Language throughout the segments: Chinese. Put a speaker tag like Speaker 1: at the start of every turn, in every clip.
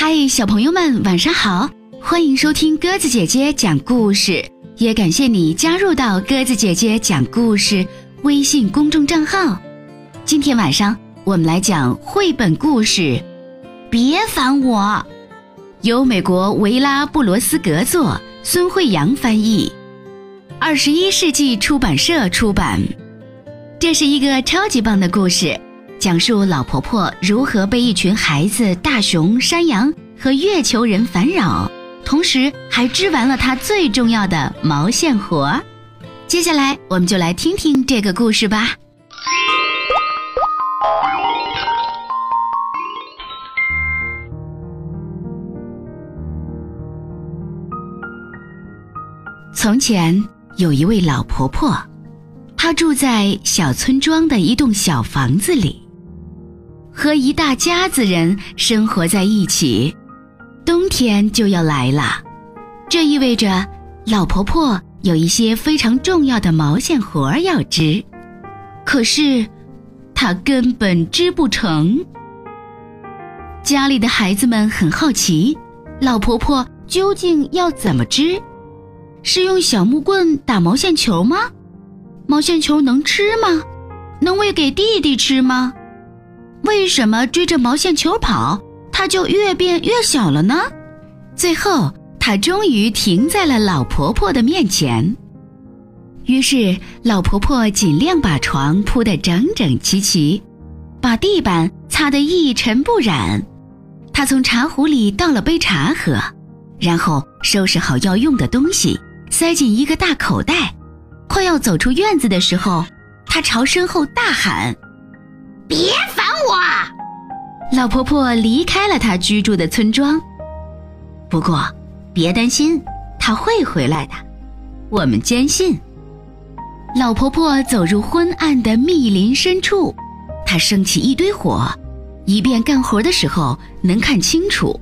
Speaker 1: 嗨，小朋友们，晚上好！欢迎收听鸽子姐姐讲故事，也感谢你加入到鸽子姐姐讲故事微信公众账号。今天晚上我们来讲绘本故事《别烦我》，由美国维拉布罗斯格作，孙慧阳翻译，二十一世纪出版社出版。这是一个超级棒的故事。讲述老婆婆如何被一群孩子大熊、山羊和月球人烦扰，同时还织完了她最重要的毛线活。接下来，我们就来听听这个故事吧。从前有一位老婆婆，她住在小村庄的一栋小房子里。和一大家子人生活在一起，冬天就要来了，这意味着老婆婆有一些非常重要的毛线活儿要织，可是她根本织不成。家里的孩子们很好奇，老婆婆究竟要怎么织？是用小木棍打毛线球吗？毛线球能吃吗？能喂给弟弟吃吗？为什么追着毛线球跑，它就越变越小了呢？最后，它终于停在了老婆婆的面前。于是，老婆婆尽量把床铺得整整齐齐，把地板擦得一尘不染。她从茶壶里倒了杯茶喝，然后收拾好要用的东西，塞进一个大口袋。快要走出院子的时候，她朝身后大喊：“别烦！”我老婆婆离开了她居住的村庄，不过别担心，她会回来的，我们坚信。老婆婆走入昏暗的密林深处，她升起一堆火，以便干活的时候能看清楚。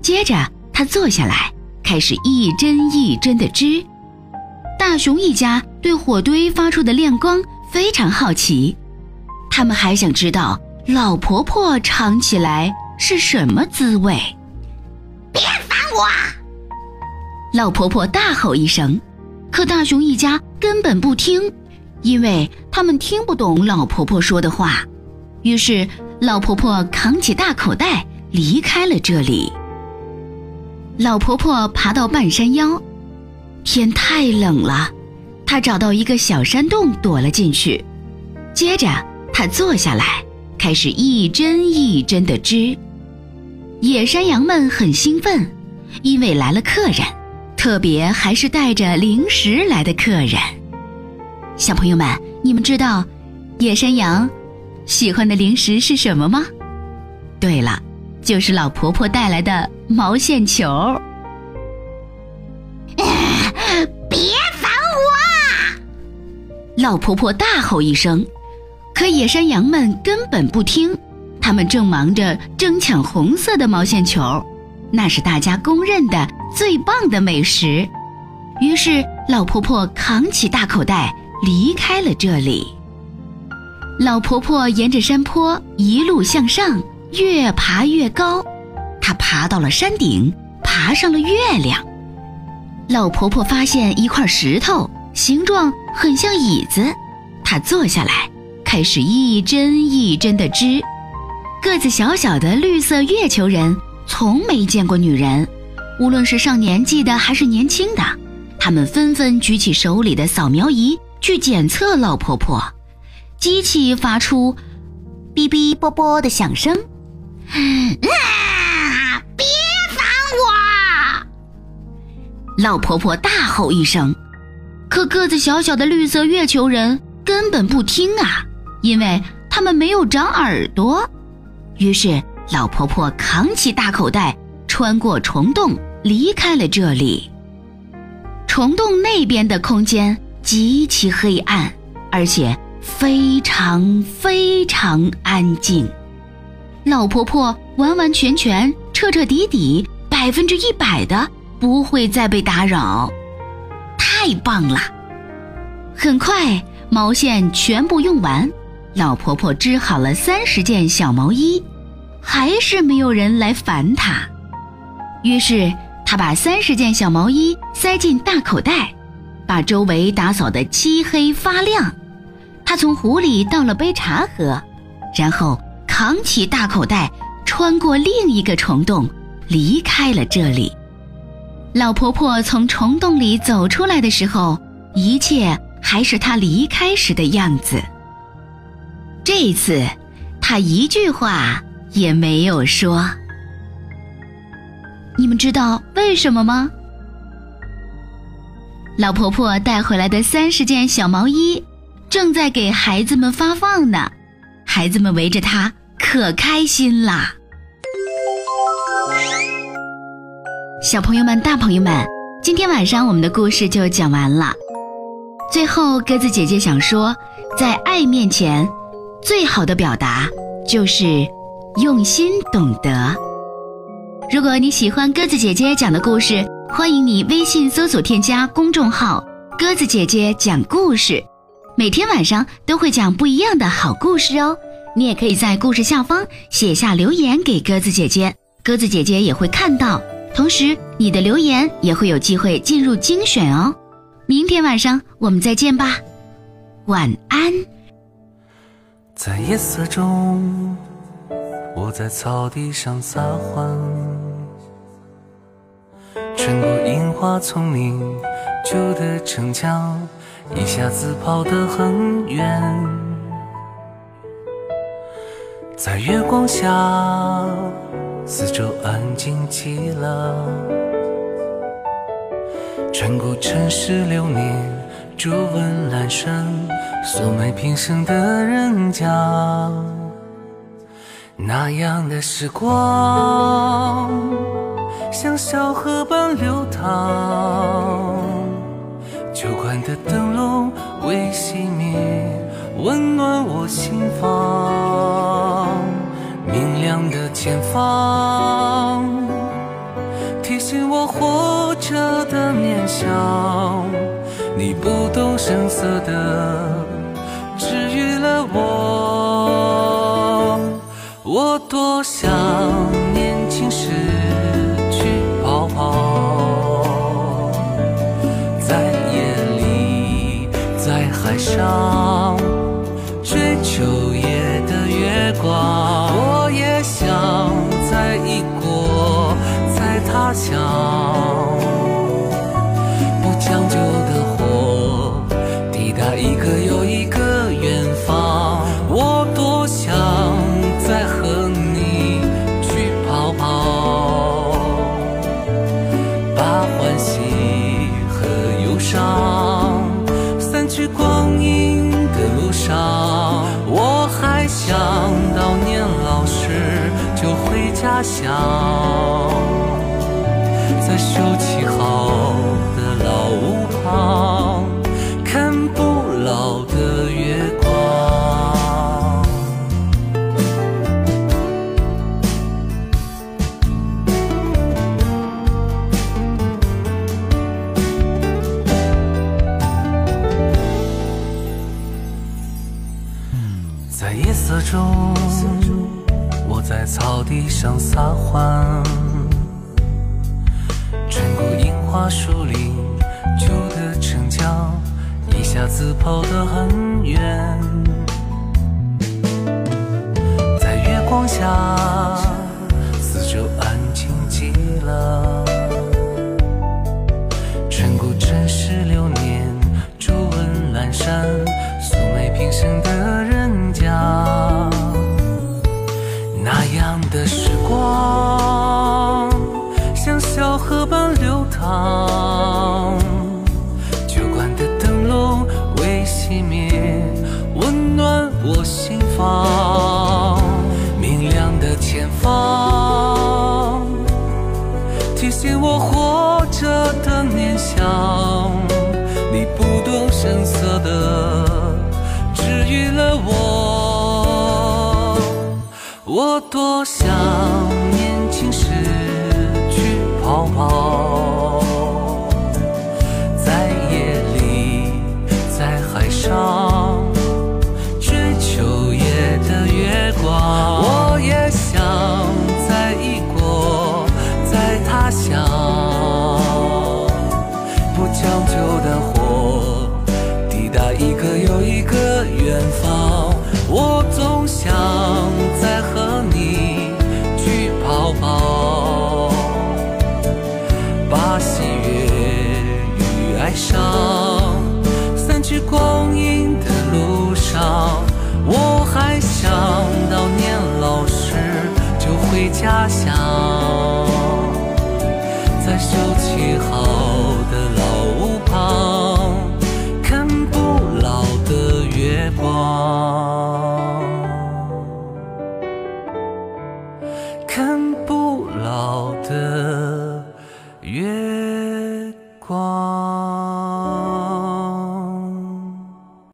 Speaker 1: 接着，她坐下来，开始一针一针的织。大熊一家对火堆发出的亮光非常好奇，他们还想知道。老婆婆尝起来是什么滋味？别烦我！老婆婆大吼一声，可大熊一家根本不听，因为他们听不懂老婆婆说的话。于是，老婆婆扛起大口袋离开了这里。老婆婆爬到半山腰，天太冷了，她找到一个小山洞躲了进去。接着，她坐下来。开始一针一针的织，野山羊们很兴奋，因为来了客人，特别还是带着零食来的客人。小朋友们，你们知道野山羊喜欢的零食是什么吗？对了，就是老婆婆带来的毛线球。别烦我！老婆婆大吼一声。可野山羊们根本不听，他们正忙着争抢红色的毛线球，那是大家公认的最棒的美食。于是，老婆婆扛起大口袋离开了这里。老婆婆沿着山坡一路向上，越爬越高。她爬到了山顶，爬上了月亮。老婆婆发现一块石头，形状很像椅子，她坐下来。开始一针一针的织，个子小小的绿色月球人从没见过女人，无论是上年纪的还是年轻的，他们纷纷举起手里的扫描仪去检测老婆婆。机器发出哔哔啵啵的响声，啊！别烦我！老婆婆大吼一声，可个子小小的绿色月球人根本不听啊！因为他们没有长耳朵，于是老婆婆扛起大口袋，穿过虫洞，离开了这里。虫洞那边的空间极其黑暗，而且非常非常安静。老婆婆完完全全、彻彻底底、百分之一百的不会再被打扰，太棒了！很快，毛线全部用完。老婆婆织好了三十件小毛衣，还是没有人来烦她。于是她把三十件小毛衣塞进大口袋，把周围打扫得漆黑发亮。他从湖里倒了杯茶喝，然后扛起大口袋，穿过另一个虫洞，离开了这里。老婆婆从虫洞里走出来的时候，一切还是她离开时的样子。这次，她一句话也没有说。你们知道为什么吗？老婆婆带回来的三十件小毛衣，正在给孩子们发放呢，孩子们围着她可开心啦。小朋友们、大朋友们，今天晚上我们的故事就讲完了。最后，鸽子姐姐想说，在爱面前，最好的表达就是用心懂得。如果你喜欢鸽子姐姐讲的故事，欢迎你微信搜索添加公众号“鸽子姐姐讲故事”，每天晚上都会讲不一样的好故事哦。你也可以在故事下方写下留言给鸽子姐姐，鸽子姐姐也会看到。同时，你的留言也会有机会进入精选哦。明天晚上我们再见吧，晚安。
Speaker 2: 在夜色中，我在草地上撒欢，穿过樱花丛林，旧的城墙，一下子跑得很远，在月光下。四周安静极了，穿过城市流年，皱纹阑珊，素昧平生的人家，那样的时光像小河般流淌，酒馆的灯笼未熄灭，温暖我心房。明亮的前方，提醒我活着的面相。不动声色的治愈了我，我多想想到年老时。就回家乡，在修葺好夜色中。在草地上撒欢，穿过樱花树林，旧的城墙，一下子跑得很远。在月光下，四周安静极了。穿过城市流年，皱纹阑珊，素昧平生的提醒我活着的念想。你不动声色的治愈了我。我多想年轻时去跑跑，在夜里，在海上好。